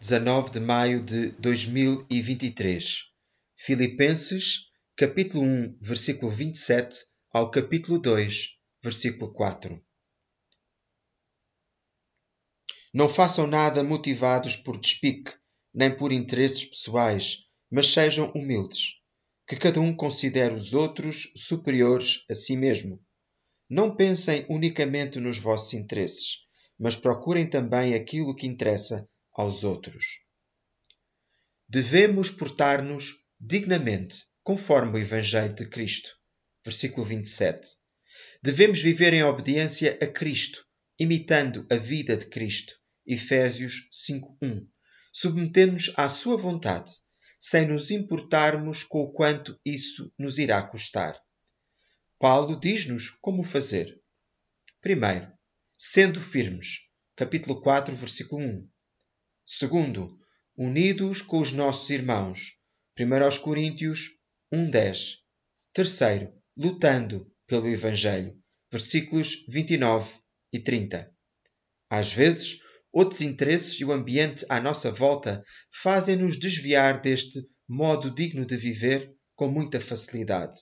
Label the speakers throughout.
Speaker 1: 19 de maio de 2023. Filipenses, capítulo 1, versículo 27 ao capítulo 2, versículo 4. Não façam nada motivados por despique, nem por interesses pessoais, mas sejam humildes. Que cada um considere os outros superiores a si mesmo. Não pensem unicamente nos vossos interesses, mas procurem também aquilo que interessa aos outros. Devemos portar-nos dignamente, conforme o Evangelho de Cristo. Versículo 27. Devemos viver em obediência a Cristo, imitando a vida de Cristo. Efésios 5:1. Submetendo-nos à sua vontade, sem nos importarmos com o quanto isso nos irá custar. Paulo diz-nos como fazer. Primeiro, sendo firmes. Capítulo 4, versículo 1. Segundo, unidos com os nossos irmãos. 1 Coríntios 1.10. Terceiro, lutando pelo Evangelho. Versículos 29 e 30. Às vezes, outros interesses e o ambiente à nossa volta fazem-nos desviar deste modo digno de viver com muita facilidade.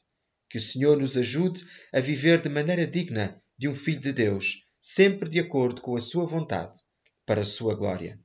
Speaker 1: Que o Senhor nos ajude a viver de maneira digna de um Filho de Deus, sempre de acordo com a Sua vontade, para a Sua glória.